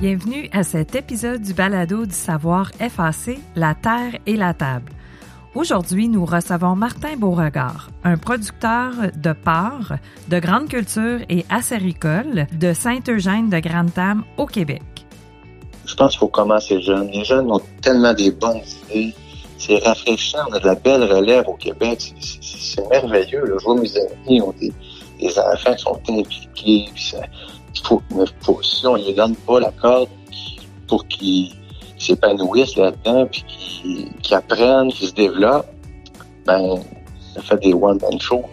Bienvenue à cet épisode du balado du savoir FAC, La Terre et la Table. Aujourd'hui, nous recevons Martin Beauregard, un producteur de porc, de grande culture et acéricole de Saint-Eugène de Grande-Tame au Québec. Je pense qu'il faut commencer jeune. Les jeunes ont tellement des bonnes idées. C'est rafraîchissant. De la belle relève au Québec. C'est merveilleux. Je vois mes amis ont des, enfants qui sont impliqués. Si on ne les donne pas la corde pour qu'ils s'épanouissent là-dedans, puis qui, apprennent, qui se développent, ben, ça fait des one-man shows.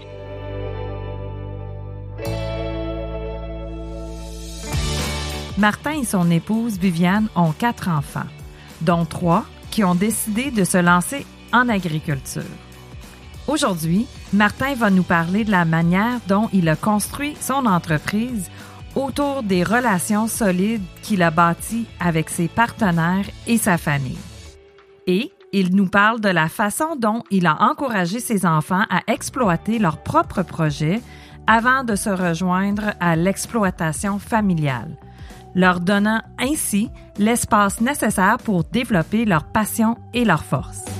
Martin et son épouse Viviane ont quatre enfants, dont trois qui ont décidé de se lancer en agriculture. Aujourd'hui, Martin va nous parler de la manière dont il a construit son entreprise autour des relations solides qu'il a bâties avec ses partenaires et sa famille. Et il nous parle de la façon dont il a encouragé ses enfants à exploiter leurs propres projets avant de se rejoindre à l'exploitation familiale, leur donnant ainsi l'espace nécessaire pour développer leur passion et leur force.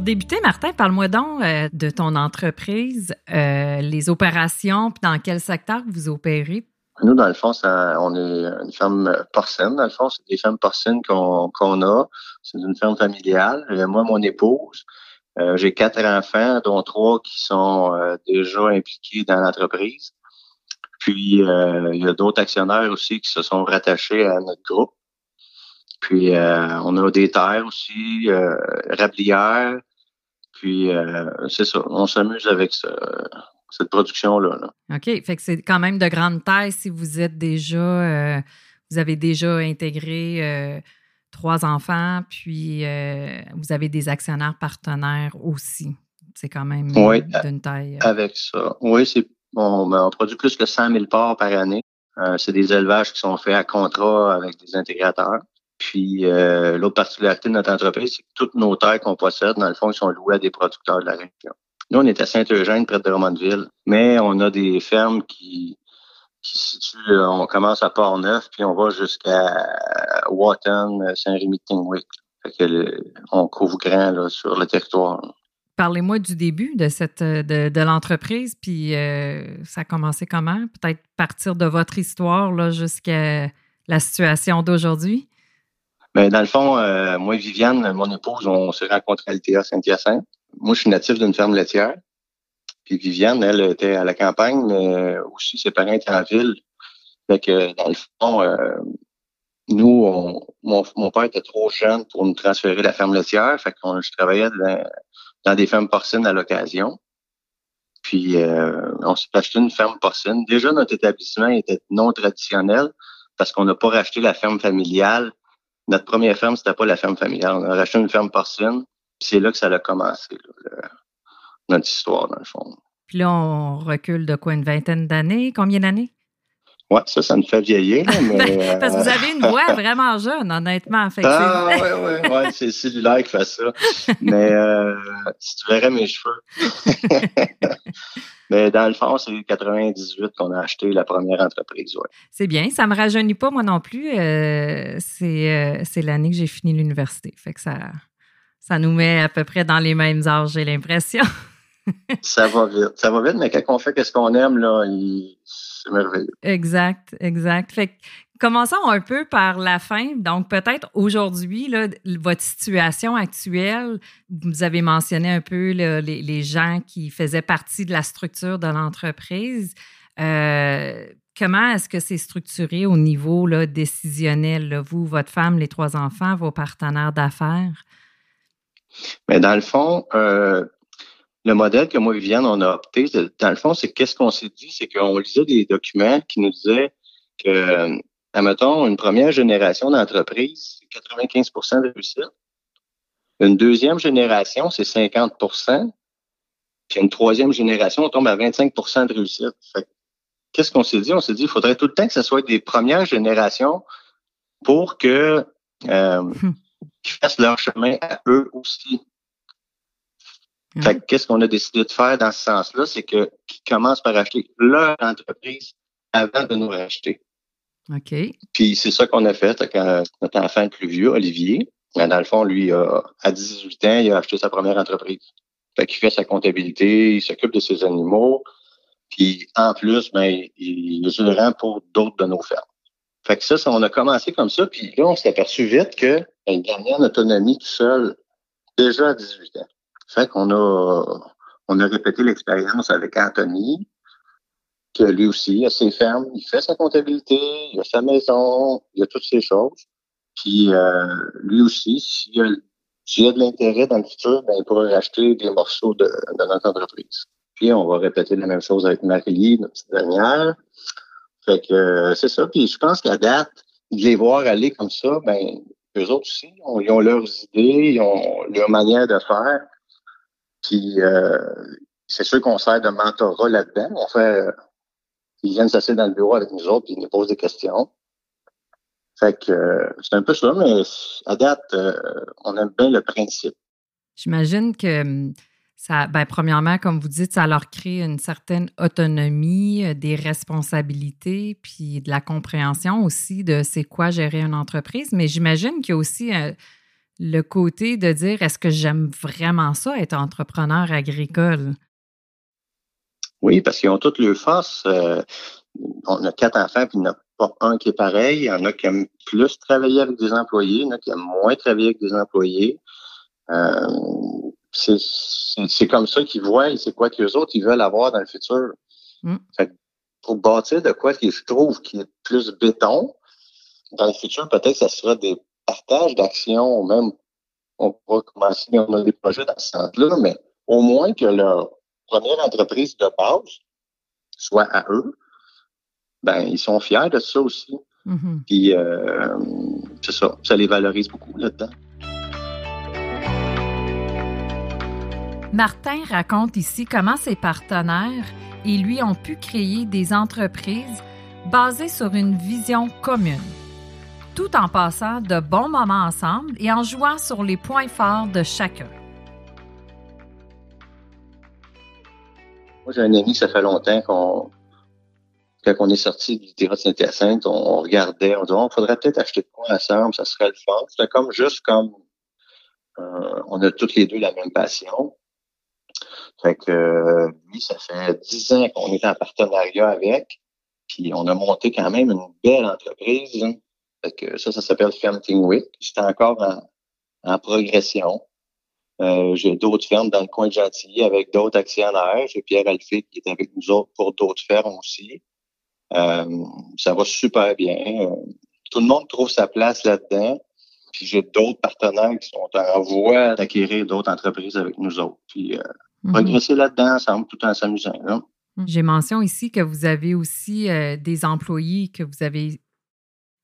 Pour débuter, Martin, parle-moi donc euh, de ton entreprise, euh, les opérations, puis dans quel secteur vous opérez? Nous, dans le fond, on est une ferme porcine. Dans le fond, c'est des fermes porcines qu'on a. C'est une ferme familiale. Moi, mon épouse, euh, j'ai quatre enfants, dont trois qui sont déjà impliqués dans l'entreprise. Puis, il y a d'autres actionnaires aussi qui se sont rattachés à notre groupe. Puis euh, on a des terres aussi, euh, rablières. Puis euh, c'est ça, on s'amuse avec cette production-là. OK. Fait que c'est quand même de grande taille si vous êtes déjà vous avez déjà intégré trois enfants, puis vous avez des actionnaires partenaires aussi. C'est quand même d'une taille. Avec ça. Oui, c'est bon, ben, on produit plus que 100 000 porcs par année. c'est des élevages qui sont faits à contrat avec des intégrateurs. Puis euh, l'autre particularité de notre entreprise, c'est que toutes nos terres qu'on possède, dans le fond, sont louées à des producteurs de la région. Nous, on est à Saint-Eugène, près de Drummondville, mais on a des fermes qui, qui se situent, euh, on commence à Port-Neuf, puis on va jusqu'à Wotton, Saint-Rémy de Tingwick. Fait on couvre grand là, sur le territoire. Parlez-moi du début de cette de, de l'entreprise, puis euh, ça a commencé comment? Peut-être partir de votre histoire jusqu'à la situation d'aujourd'hui? Mais dans le fond, euh, moi et Viviane, mon épouse, on s'est rencontrés à l'ITA Saint-Hyacinthe. Moi, je suis natif d'une ferme laitière. Puis Viviane, elle était à la campagne, mais aussi ses parents étaient en ville. Fait que dans le fond, euh, nous, mon, père était trop jeune pour nous transférer la ferme laitière. Fait que je travaillais dans, des fermes porcines à l'occasion. Puis euh, on s'est acheté une ferme porcine. Déjà, notre établissement était non traditionnel parce qu'on n'a pas racheté la ferme familiale notre première ferme, c'était pas la ferme familiale. On a racheté une ferme porcine. C'est là que ça a commencé, notre histoire, dans le fond. Puis là, on recule de quoi, une vingtaine d'années? Combien d'années? Oui, ça, ça me fait vieillir. mais, Parce que vous avez une voix vraiment jeune, honnêtement. ah, oui, oui, ouais, c'est cellulaire qui fait ça. mais euh, si tu verrais mes cheveux. Mais dans le fond, c'est 98 qu'on a acheté la première entreprise. Ouais. C'est bien. Ça me rajeunit pas, moi non plus. Euh, euh, c'est l'année que j'ai fini l'université. Fait que ça, ça nous met à peu près dans les mêmes âges, j'ai l'impression. ça va vite. Ça va vite, mais quand on fait ce qu'on aime, là, c'est merveilleux. Exact, exact. Fait que Commençons un peu par la fin. Donc, peut-être aujourd'hui, votre situation actuelle, vous avez mentionné un peu les, gens qui faisaient partie de la structure de l'entreprise. Euh, comment est-ce que c'est structuré au niveau décisionnel, vous, votre femme, les trois enfants, vos partenaires d'affaires? Mais dans le fond, euh, le modèle que moi et Viviane, on a opté, dans le fond, c'est qu'est-ce qu'on s'est dit, c'est qu'on lisait des documents qui nous disaient que admettons, une première génération d'entreprise, c'est 95% de réussite. Une deuxième génération, c'est 50% Puis une troisième génération, on tombe à 25% de réussite. qu'est-ce qu'on s'est dit? On s'est dit, il faudrait tout le temps que ce soit des premières générations pour que euh, hmm. qu'ils fassent leur chemin à eux aussi. Fait que qu'est-ce qu'on a décidé de faire dans ce sens-là, c'est que qu'ils commencent par acheter leur entreprise avant de nous racheter. OK. Puis c'est ça qu'on a fait avec euh, notre enfant le plus vieux, Olivier. Ben, dans le fond, lui, a- à 18 ans, il a acheté sa première entreprise. Fait qu'il fait sa comptabilité, il s'occupe de ses animaux. Puis en plus, ben, il est gérant pour d'autres de nos fermes. Fait que ça, on a commencé comme ça. Puis là, on s'est aperçu vite que il gagnait en autonomie tout seul déjà à 18 ans. Fait qu'on on a répété l'expérience avec Anthony, que lui aussi, il a ses fermes, il fait sa comptabilité, il a sa maison, il a toutes ces choses. Puis euh, lui aussi, s'il a, s'il a de l'intérêt dans le futur, ben, il pourrait racheter des morceaux de, de notre entreprise. Puis on va répéter la même chose avec Marie, notre dernière. Fait que euh, c'est ça. Puis je pense qu'à date, de les voir aller comme ça, ben eux autres aussi, ils ont leurs idées, ils ont leur manière de faire. Puis euh, c'est sûr qu'on sert de mentorat là-dedans. On fait, ils viennent s'asseoir dans le bureau avec nous autres, puis ils nous posent des questions. Fait que euh, c'est un peu ça, mais à date, euh, on aime bien le principe. J'imagine que hum, ça, ben, premièrement, comme vous dites, ça leur crée une certaine autonomie, euh, des responsabilités, puis de la compréhension aussi de c'est quoi gérer une entreprise. Mais j'imagine qu'il y a aussi le côté de dire est-ce que j'aime vraiment ça, être entrepreneur agricole? Oui, parce qu'ils ont toutes leurs forces. Euh, on a quatre enfants, puis il n'y en a pas un qui est pareil. Il y en a qui aiment plus travailler avec des employés, il y en a qui aiment moins travailler avec des employés. Euh, c'est comme ça qu'ils voient et c'est quoi qu'eux autres ils veulent avoir dans le futur. Mm. Fait que pour bâtir de quoi que je trouve qui est plus béton, dans le futur, peut-être que ça sera des partages d'actions, même on pourra commencer, on a des projets dans ce sens-là, mais au moins que leur première entreprise de base soit à eux, ben ils sont fiers de ça aussi. Mhm. Puis euh, c'est ça, ça les valorise beaucoup là-dedans. Martin raconte ici comment ses partenaires et lui ont pu créer des entreprises basées sur une vision commune, tout en passant de bons moments ensemble et en jouant sur les points forts de chacun. Moi, j'ai un ami, ça fait longtemps qu'on quand on est sorti du de Saint-Hyacinthe, on, regardait, on disait, on faudrait peut-être acheter de quoi ensemble, ça serait le fun. C'était comme juste comme euh, on a toutes les deux la même passion. Fait que lui, ça fait dix ans qu'on est en partenariat avec. Puis on a monté quand même une belle entreprise. Fait que ça, ça s'appelle Ferme Wick. C'est encore en, en progression. Euh, j'ai d'autres fermes dans le coin de Gentilly avec d'autres actionnaires. J'ai Pierre Alphée qui est avec nous autres pour d'autres fermes aussi. Euh, ça va super bien. Euh, tout le monde trouve sa place là-dedans. Puis j'ai d'autres partenaires qui sont en voie d'acquérir d'autres entreprises avec nous autres. Puis euh, Mhm. progresser là-dedans ensemble tout en s'amusant. là. J'ai mention ici que vous avez aussi euh, des employés que vous avez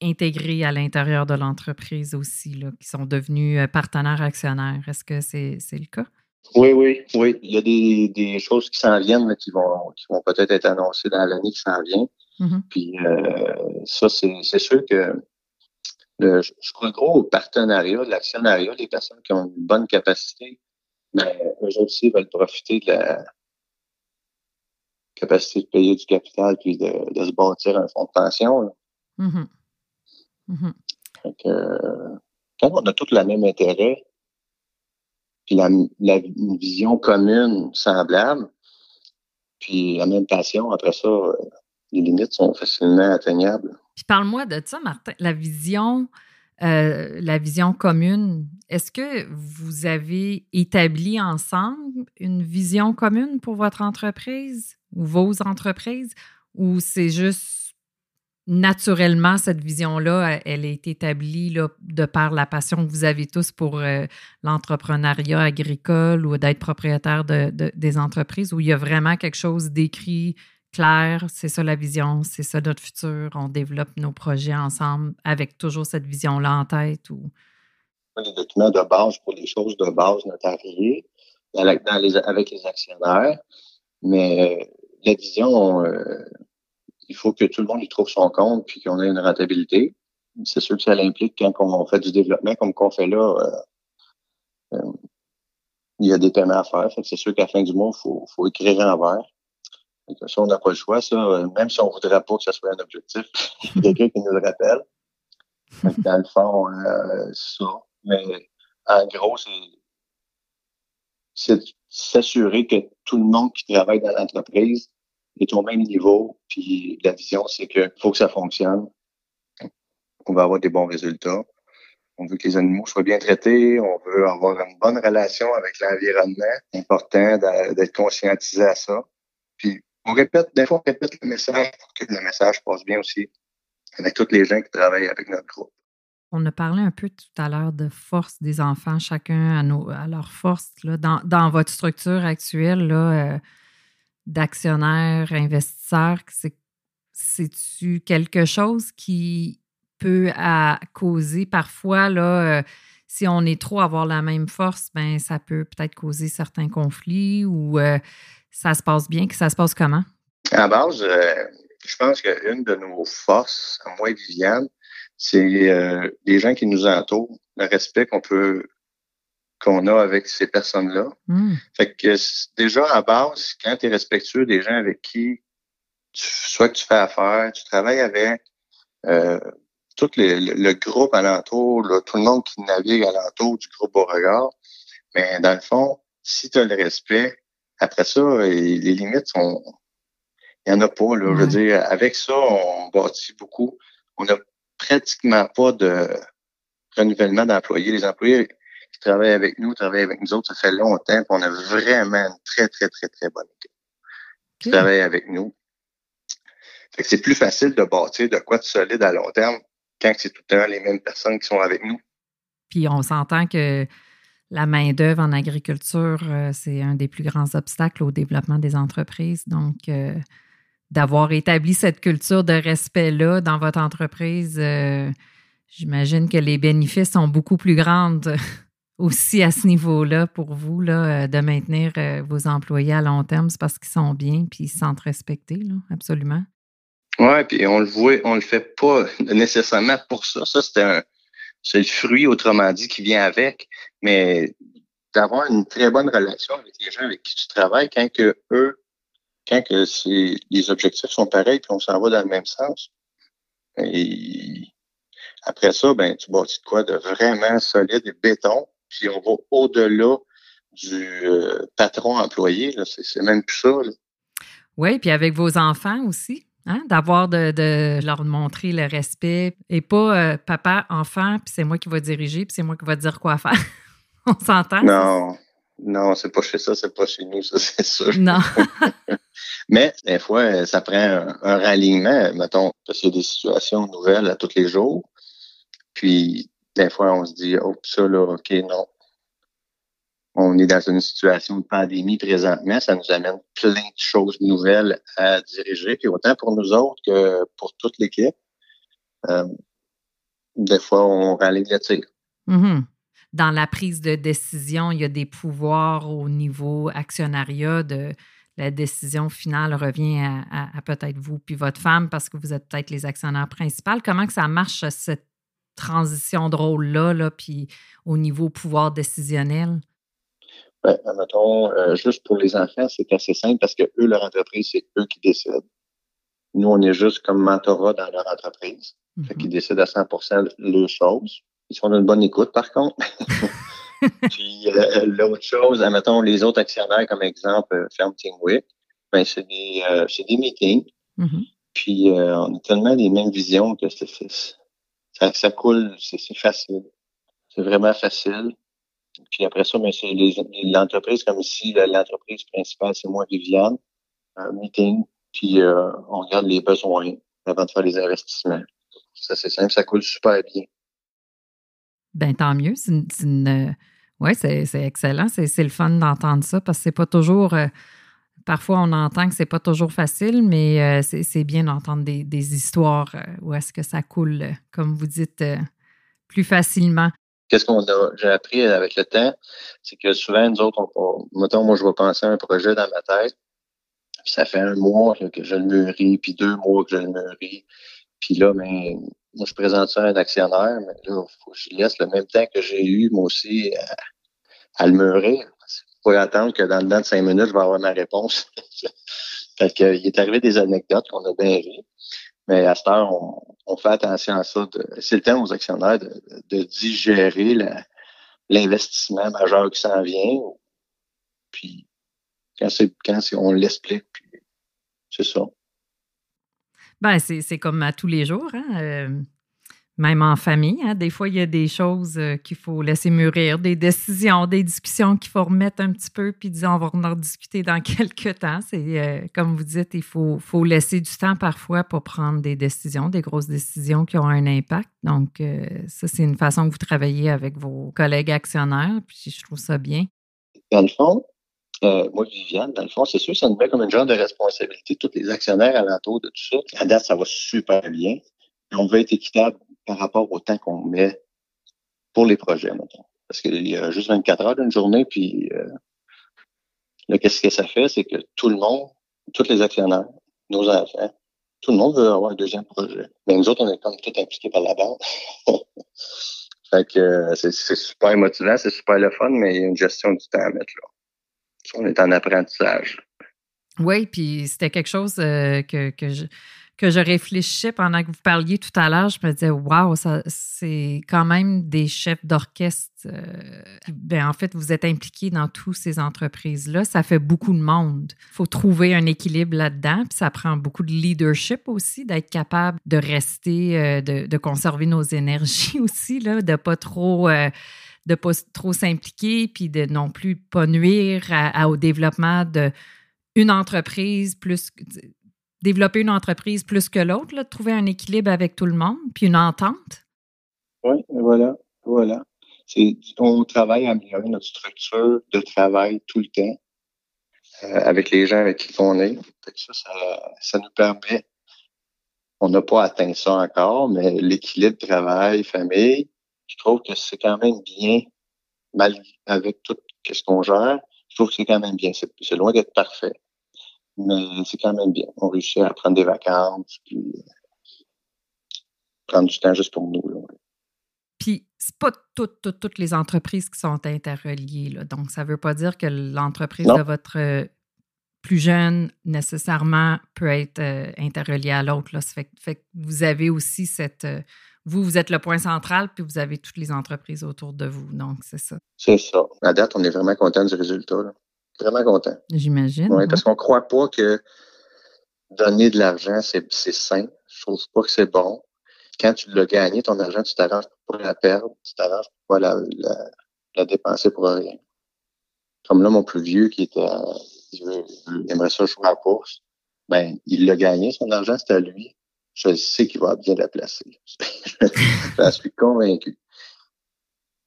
intégrés à l'intérieur de l'entreprise aussi, là, qui sont devenus euh, partenaires actionnaires. Est-ce que c'est le cas? Oui, oui, oui. Il y a des, des choses qui s'en viennent, là, qui vont, qui vont peut-être être annoncées dans l'année qui s'en vient. Mhm. Puis euh, ça, c'est sûr que le, je crois gros au partenariat, l'actionnariat, les personnes qui ont une bonne capacité, mais eux aussi veulent profiter de la capacité de payer du capital puis de, de se bâtir un fonds de pension. là. Mhm. Fait que, euh, quand on a tous le même intérêt, puis la, la une vision commune semblable, puis la même passion, après ça, les limites sont facilement atteignables. Puis parle-moi de ça, Martin. La vision, euh, la vision commune. Est-ce que vous avez établi ensemble une vision commune pour votre entreprise ou vos entreprises, ou c'est juste naturellement cette vision-là, elle est établie de par la passion que vous avez tous pour euh, l'entrepreneuriat agricole ou d'être propriétaire de, de- des entreprises, où il y a vraiment quelque chose d'écrit clair, c'est ça la vision, c'est ça notre futur, on développe nos projets ensemble avec toujours cette vision-là en tête. Ou... Les documents de base pour les choses de base notariées avec les actionnaires, mais euh, la vision, euh, il faut que tout le monde y trouve son compte puis qu'on ait une rentabilité. C'est sûr que ça l'implique quand on fait du développement comme qu'on fait là. euh, euh, il y a des paiements à faire. c'est sûr qu'à la fin du mois, il faut, faut écrire en vert. Ça, on n'a pas le choix, ça. Même si on voudrait pas que ce soit un objectif, il y a quelqu'un qui nous le rappelle. dans le fond, euh, ça. Mais en gros, c'est s'assurer que tout le monde qui travaille dans l'entreprise est au même niveau. Puis la vision, c'est qu'il faut que ça fonctionne. On va avoir des bons résultats. On veut que les animaux soient bien traités. On veut avoir une bonne relation avec l'environnement. C'est important d'être conscientisé à ça. Puis on répète, des fois, on répète le message pour que le message passe bien aussi avec tous les gens qui travaillent avec notre groupe. On a parlé un peu tout à l'heure de force des enfants, chacun à, nos, à leur force. Là, dans, dans, votre structure actuelle là, euh, d'actionnaires, investisseurs, c'est-tu quelque chose qui peut causer? Parfois, là, euh, si on est trop à avoir la même force, ben ça peut peut-être causer certains conflits ou euh, ça se passe bien, que ça se passe comment? À base, je pense qu'une de nos forces, moi et Viviane, c'est euh, les gens qui nous entourent, le respect qu'on peut qu'on a avec ces personnes-là. Hmm. Fait que déjà à base, quand tu es respectueux des gens avec qui tu, soit que tu fais affaire, tu travailles avec, euh, tout le, groupe alentour, là, tout le monde qui navigue alentour du groupe au regard, mais dans le fond, si tu as le respect, après ça, les limites sont. Il n'y en a pas. Là, Je veux dire, avec ça, on bâtit beaucoup. On a pratiquement pas de renouvellement d'employés. Les employés qui travaillent avec nous, travaillent avec nous autres, ça fait longtemps qu'on a vraiment une très, très, très, très bonne équipe qui travaille avec nous. Fait que c'est plus facile de bâtir de quoi de solide à long terme quand c'est tout le temps les mêmes personnes qui sont avec nous. Puis on s'entend que la main-d'œuvre en agriculture, euh, c'est un des plus grands obstacles au développement des entreprises. Donc, euh, d'avoir établi cette culture de respect-là dans votre entreprise, euh, j'imagine que les bénéfices sont beaucoup plus grands aussi à ce niveau-là pour vous, là, euh, de maintenir euh, vos employés à long terme. C'est parce qu'ils sont bien puis ils se sentent respectés, là, absolument. Oui, puis on le voit, on le fait pas nécessairement pour ça. Ça, c'est un c'est le fruit, autrement dit, qui vient avec. Mais d'avoir une très bonne relation avec les gens avec qui tu travailles, quand que eux quand que c'est, les objectifs sont pareils puis on s'en va dans le même sens. Et après ça, ben, tu bâtis de quoi de vraiment solide et béton, puis on va au-delà du euh, patron employé. Là. C'est, même plus ça. Oui, puis avec vos enfants aussi. Hein, d'avoir de, de, leur montrer le respect et pas euh, papa, enfant, puis c'est moi qui vais diriger, puis c'est moi qui vais dire quoi faire. on s'entend? Non, non, c'est pas chez ça, c'est pas chez nous, ça, c'est sûr. Non. Mais des fois, ça prend un, ralliement, mettons, parce qu'il y a des situations nouvelles à tous les jours. Puis, des fois, on se dit, oh, ça, là, OK, non. On est dans une situation de pandémie présentement. Ça nous amène plein de choses nouvelles à diriger. Puis autant pour nous autres que pour toute l'équipe. Euh, des fois, on rallie le tir. Mm-hmm. Dans la prise de décision, il y a des pouvoirs au niveau actionnariat de la décision finale revient à, peut-être vous puis votre femme parce que vous êtes peut-être les actionnaires principaux. Comment que ça marche, cette transition de rôle-là, là, puis au niveau pouvoir décisionnel? Ben, mettons, euh, juste pour les enfants, c'est assez simple parce que eux, leur entreprise, c'est eux qui décident. Nous, on est juste comme mentorat dans leur entreprise. Mm décident à 100% les choses. Ils font une bonne écoute, par contre. Puis euh, l'autre chose, admettons les autres actionnaires, comme exemple euh, Ferme Tingwick, ben, c'est des, euh, des meetings. Mm-hmm. Puis on a tellement les mêmes visions que c'est, ça, ça coule, c'est, facile. C'est vraiment facile. Puis après ça, ben, c'est l'entreprise comme si l'entreprise principale, c'est moi, Viviane. Un meeting, puis on regarde les besoins avant de faire les investissements. Ça, c'est simple, ça coule super bien. Ben tant mieux. C'est une, oui, c'est excellent. C'est le fun d'entendre ça parce que c'est pas toujours. Euh, parfois, on entend que c'est pas toujours facile, mais euh, c'est bien d'entendre des, histoires euh, où est-ce que ça coule, comme vous dites, plus facilement. Qu'est-ce qu'on a j'ai appris avec le temps, c'est que souvent nous autres, on, mettons, moi je vais penser à un projet dans ma tête, puis ça fait un mois que je le mûris, puis deux mois que je le mûris, puis là, ben, moi, je présente ça à un actionnaire, mais là, faut que je laisse le même temps que j'ai eu, moi aussi, à, le mûrir. Pourrais attendre que dans le temps de cinq minutes, je vais avoir ma réponse. fait que, il est arrivé des anecdotes qu'on a bien ri. Mais à cette heure, on, fait attention à ça. C'est le temps aux actionnaires de, de digérer l'investissement majeur qui s'en vient. Puis quand c'est quand on l'explique, c'est ça. Ben, c'est comme à tous les jours. Hein? Euh, même en famille. Hein, des fois, il y a des choses euh, qu'il faut laisser mûrir, des décisions, des discussions qu'il faut remettre un petit peu, puis disons, on va en discuter dans quelques temps. C'est euh, comme vous dites, il faut, faut laisser du temps parfois pour prendre des décisions, des grosses décisions qui ont un impact. Donc, euh, ça, c'est une façon que vous travaillez avec vos collègues actionnaires, puis je trouve ça bien. Dans le fond, moi, Viviane, dans le fond, c'est sûr, ça nous met comme une genre de responsabilité, tous les actionnaires alentour de tout ça. À date, ça va super bien. On veut être équitable par rapport au temps qu'on met pour les projets, maintenant. Parce qu'il y a juste 24 heures d'une journée, puis euh, là, qu'est-ce que ça fait? C'est que tout le monde, tous les actionnaires, nos enfants, tout le monde veut avoir un deuxième projet. Mais nous autres, on est comme tout impliqués par la banque. fait que euh, c'est super motivant, c'est super le fun, mais il y a une gestion du temps à mettre là. On est en apprentissage. Oui, puis c'était quelque chose euh, que, que je que je réfléchissais pendant que vous parliez tout à l'heure, je me disais, waouh, c'est quand même des chefs d'orchestre. Euh, ben, en fait, vous êtes impliqués dans toutes ces entreprises-là. Ça fait beaucoup de monde. Il faut trouver un équilibre là-dedans. Puis ça prend beaucoup de leadership aussi, d'être capable de rester, euh, de, conserver nos énergies aussi, là, de pas trop. Euh, de pas trop s'impliquer, puis de non plus pas nuire au développement de une entreprise plus développer une entreprise plus que l'autre, de trouver un équilibre avec tout le monde, puis une entente? Oui, voilà, voilà. on travaille à améliorer notre structure de travail tout le temps euh, avec les gens avec qui on est. Ça, ça, nous permet, on n'a pas atteint ça encore, mais l'équilibre travail-famille, je trouve que c'est quand même bien, mal avec tout ce qu'on gère, je trouve que c'est quand même bien. C'est loin d'être parfait mais c'est quand même bien. On réussit à prendre des vacances, puis euh, prendre du temps juste pour nous. Là. Puis, c'est pas toutes, toutes, toutes, les entreprises qui sont interreliées. Là. Donc, ça ne veut pas dire que l'entreprise de votre euh, plus jeune, nécessairement, peut être euh, interreliée à l'autre. Là. Fait, fait, que vous avez aussi cette. vous, vous êtes le point central, puis vous avez toutes les entreprises autour de vous. Donc, c'est ça. C'est ça. À date, on est vraiment content du résultat. Là. Vraiment content. J'imagine. Oui, parce qu'on ne croit pas que donner de l'argent, c'est sain. Je trouve pas que c'est bon. Quand tu l'as gagné, ton argent, tu t'arranges pour la perdre, tu t'arranges pour pas la, la, dépenser pour rien. Comme là, mon plus vieux qui était, il, aimerait ça jouer à la course, ben, il l'a gagné, son argent, c'est à lui. Je sais qu'il va bien la placer. je suis convaincu.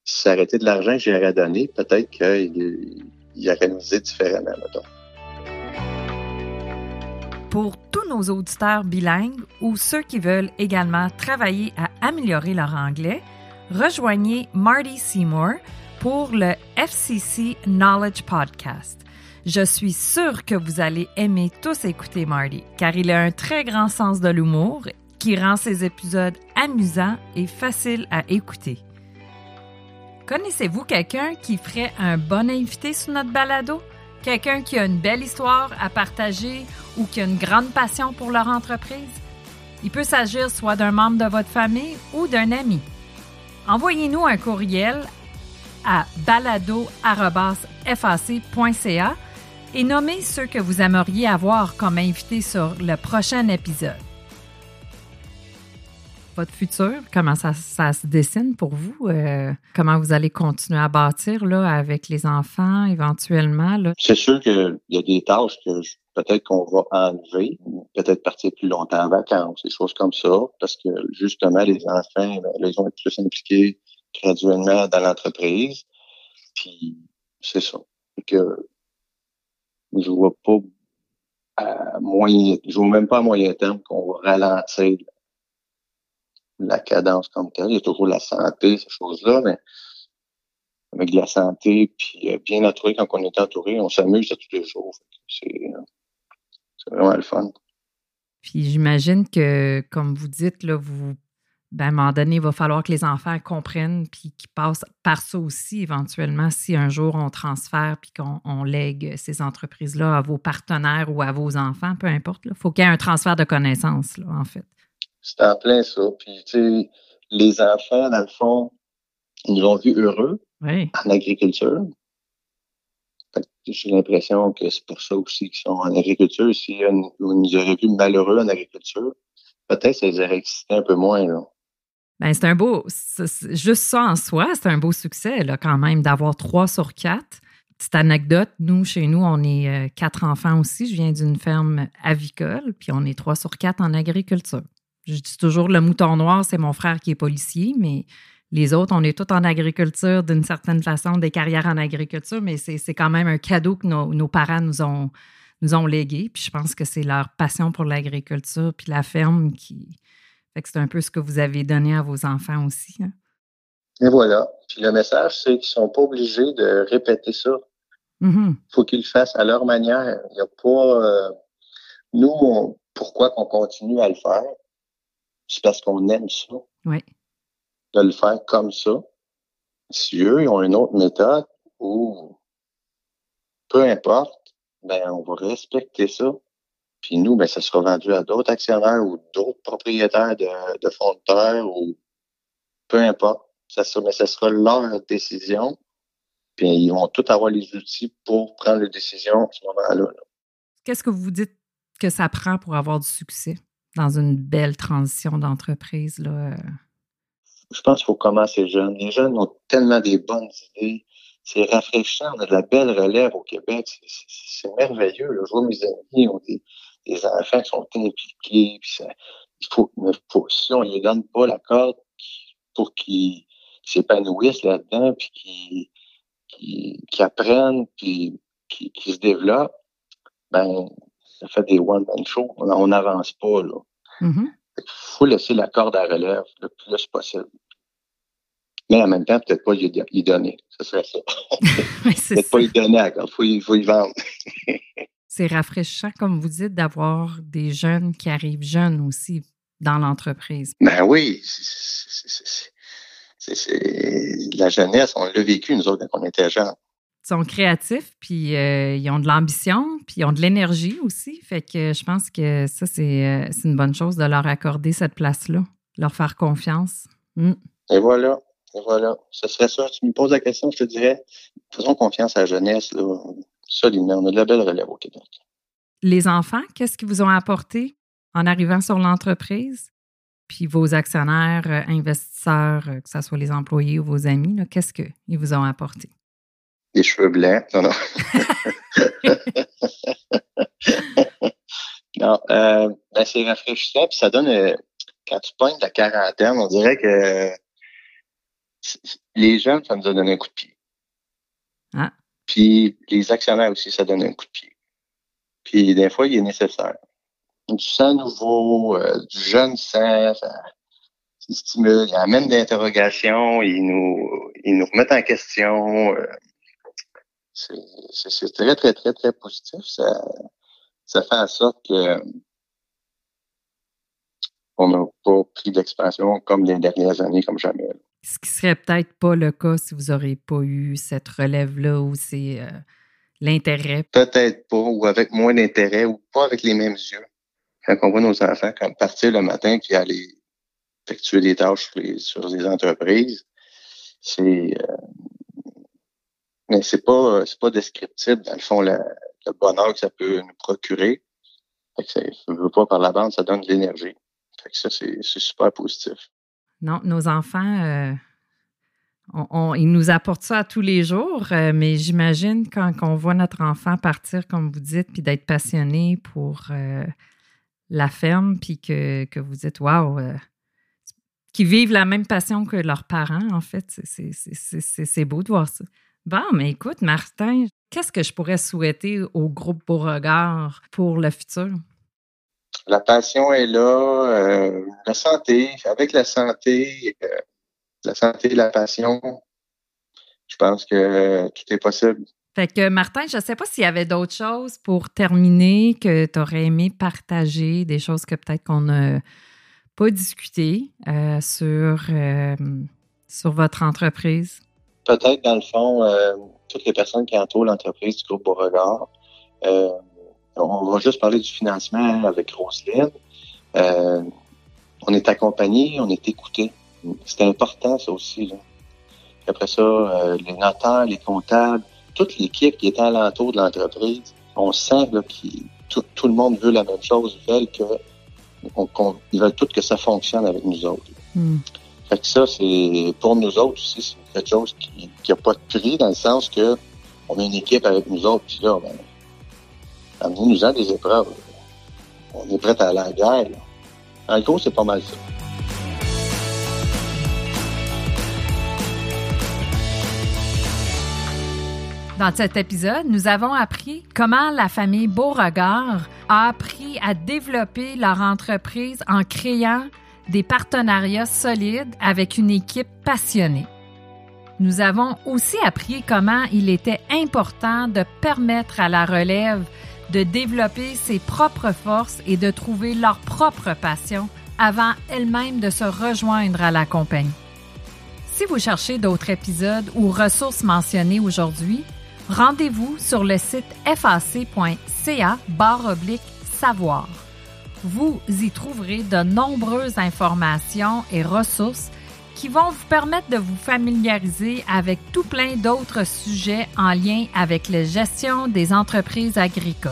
Si ça arrêtait de l'argent que j'aurais donné, peut-être qu'il y misé différemment. Pour tous nos auditeurs bilingues ou ceux qui veulent également travailler à améliorer leur anglais, rejoignez Marty Seymour pour le FCC Knowledge Podcast. Je suis sûre que vous allez aimer tous écouter Marty, car il a un très grand sens de l'humour qui rend ses épisodes amusants et faciles à écouter. Connaissez-vous quelqu'un qui ferait un bon invité sur notre balado? Quelqu'un qui a une belle histoire à partager ou qui a une grande passion pour leur entreprise? Il peut s'agir soit d'un membre de votre famille ou d'un ami. Envoyez-nous un courriel à balado.fac.ca et nommez ceux que vous aimeriez avoir comme invités sur le prochain épisode votre futur? Comment ça, se dessine pour vous? Euh, comment vous allez continuer à bâtir là, avec les enfants éventuellement? C'est sûr qu'il y a des tâches que peut-être qu'on va enlever, peut-être partir plus longtemps en vacances, des choses comme ça, parce que justement, les enfants, ben, ils vont être plus impliqués graduellement dans l'entreprise. Puis c'est ça. Que je vois pas moyen, je vois même pas à moyen terme qu'on va ralentir la cadence comme telle. Il y a toujours la santé, ces choses-là, mais avec la santé, puis euh, bien entouré, quand on est entouré, on s'amuse à tous les jours. C'est vraiment le fun. Puis j'imagine que, comme vous dites, là, vous ben, à un moment donné, il va falloir que les enfants comprennent puis qu'ils passent par ça aussi éventuellement si un jour on transfère puis qu'on lègue ces entreprises-là à vos partenaires ou à vos enfants, peu importe. Il faut qu'il y ait un transfert de connaissances, là, en fait. C'est en plein ça. Puis, tu sais, les enfants, dans le fond, ils nous ont vus heureux en agriculture. J'ai l'impression que c'est pour ça aussi qu'ils sont en agriculture. Si on nous aurait vus malheureux en agriculture, peut-être ça les aurait excités un peu moins. Là. Ben, c'est un beau, juste ça en soi, c'est un beau succès là, quand même d'avoir trois sur quatre. Petite anecdote, nous, chez nous, on est euh, quatre enfants aussi. Je viens d'une ferme avicole, puis on est trois sur quatre en agriculture. Je dis toujours le mouton noir, c'est mon frère qui est policier, mais les autres, on est tous en agriculture d'une certaine façon, des carrières en agriculture, mais c'est quand même un cadeau que nos, parents nous ont, nous ont légué. Puis je pense que c'est leur passion pour l'agriculture puis la ferme qui. Fait que c'est un peu ce que vous avez donné à vos enfants aussi. Hein. Et voilà. Puis le message, c'est qu'ils ne sont pas obligés de répéter ça. Il mm-hmm. faut qu'ils le fassent à leur manière. Il n'y a pas. Euh, nous, pourquoi qu'on continue à le faire? C'est parce qu'on aime ça. Oui de le faire comme ça. Si eux, ils ont une autre méthode ou peu importe, ben, on va respecter ça. Puis nous, ben, ça sera vendu à d'autres actionnaires ou d'autres propriétaires de, de fonds de terre ou peu importe. Ça sera, mais ça sera leur décision. Puis ils vont tous avoir les outils pour prendre les décisions à ce moment-là. Qu'est-ce que vous dites que ça prend pour avoir du succès? Dans une belle transition d'entreprise? Là? je pense qu'il faut commencer jeune. Les jeunes ont tellement des bonnes idées. C'est rafraîchissant. On a de la belle relève au Québec. C'est merveilleux. Je vois mes amis ont des, enfants qui sont impliqués. Il faut, si on ne les donne pas la corde pour qu'ils s'épanouissent là-dedans, puis qu'ils qui apprennent, puis qu'ils se développent, ben, ça fait des one-man shows. On n'avance pas, là. Mm-hmm. Il faut laisser la corde à relève le plus possible. Mais en même temps, peut-être pas y donner. Ce serait ça. peut-être pas y donner à corde. Il faut, y vendre. c'est rafraîchissant, comme vous dites, d'avoir des jeunes qui arrivent jeunes aussi dans l'entreprise. Ben oui. C'est la jeunesse, on l'a vécu, nous autres, quand on était jeunes sont créatifs, puis euh, ils ont de l'ambition, puis ils ont de l'énergie aussi. Fait que je pense que ça, c'est euh, une bonne chose de leur accorder cette place-là, leur faire confiance. Mm. Et voilà. Et voilà. Ce serait ça. Tu me poses la question, je te dirais, faisons confiance à la jeunesse. Là. Solidement. On a de la belle relève au Québec. Les enfants, qu'est-ce qu'ils vous ont apporté en arrivant sur l'entreprise? Puis vos actionnaires, euh, investisseurs, que ce soit les employés ou vos amis, qu'est-ce qu'ils vous ont apporté? Des cheveux blancs. Non, non. non, euh, ben c'est rafraîchissant, puis ça donne, euh, quand tu pognes la quarantaine, on dirait que les jeunes, ça nous a donné un coup de pied. Ah. Puis les actionnaires aussi, ça donne un coup de pied. Puis des fois, il est nécessaire. Du sang nouveau, euh, du jeune sang, ça, stimule, il amène d'interrogations, ils nous, ils nous remettent en question. Euh, c'est très, très, très, très positif. Ça, ça fait en sorte que on n'a pas pris d'expansion comme les dernières années, comme jamais. Ce qui serait peut-être pas le cas si vous n'auriez pas eu cette relève-là ou c'est euh, l'intérêt. Peut-être pas, ou avec moins d'intérêt, ou pas avec les mêmes yeux. Quand on voit nos enfants partir le matin puis aller effectuer des tâches sur les, sur les entreprises, c'est euh, mais c'est pas c'est pas descriptible dans le fond le, bonheur que ça peut nous procurer. Ça veut pas par la bande, ça donne de l'énergie. Fait que ça c'est super positif. Non, nos enfants euh, ils nous apportent ça à tous les jours, euh, mais j'imagine quand on voit notre enfant partir, comme vous dites, puis d'être passionné pour euh, la ferme, puis que, que vous dites, waouh, qu'ils vivent la même passion que leurs parents, en fait, c'est beau de voir ça. Bon, mais écoute, Martin, qu'est-ce que je pourrais souhaiter au groupe Beauregard pour le futur? La passion est là, euh, la santé, avec la santé, euh, la santé et la passion, je pense que tout est possible. Fait que Martin, je ne sais pas s'il y avait d'autres choses pour terminer que tu aurais aimé partager, des choses que peut-être qu'on a pas discuté euh, sur, sur votre entreprise? Peut-être, dans le fond, euh, toutes les personnes qui entourent l'entreprise du groupe Beauregard. on va juste parler du financement avec Roselyne. on est accompagné, on est écouté. C'est important, ça aussi. Là. Après ça, les notaires, les comptables, toute l'équipe qui est alentour de l'entreprise, on sent que tout, le monde veut la même chose, ils veulent que ils veulent tout que ça fonctionne avec nous autres. Hmm. Fait que ça, c'est pour nous autres aussi, c'est quelque chose qui n'a pas de prix dans le sens que on a une équipe avec nous autres, puis là, ben, amenez-nous-en des épreuves. On est prêt à la guerre. En gros, c'est pas mal ça. Dans cet épisode, nous avons appris comment la famille Beauregard a appris à développer leur entreprise en créant des partenariats solides avec une équipe passionnée. Nous avons aussi appris comment il était important de permettre à la relève de développer ses propres forces et de trouver leur propre passion avant elle-même de se rejoindre à la compagnie. Si vous cherchez d'autres épisodes ou ressources mentionnées aujourd'hui, rendez-vous sur le site fac.ca savoir. Vous y trouverez de nombreuses informations et ressources qui vont vous permettre de vous familiariser avec tout plein d'autres sujets en lien avec la gestion des entreprises agricoles.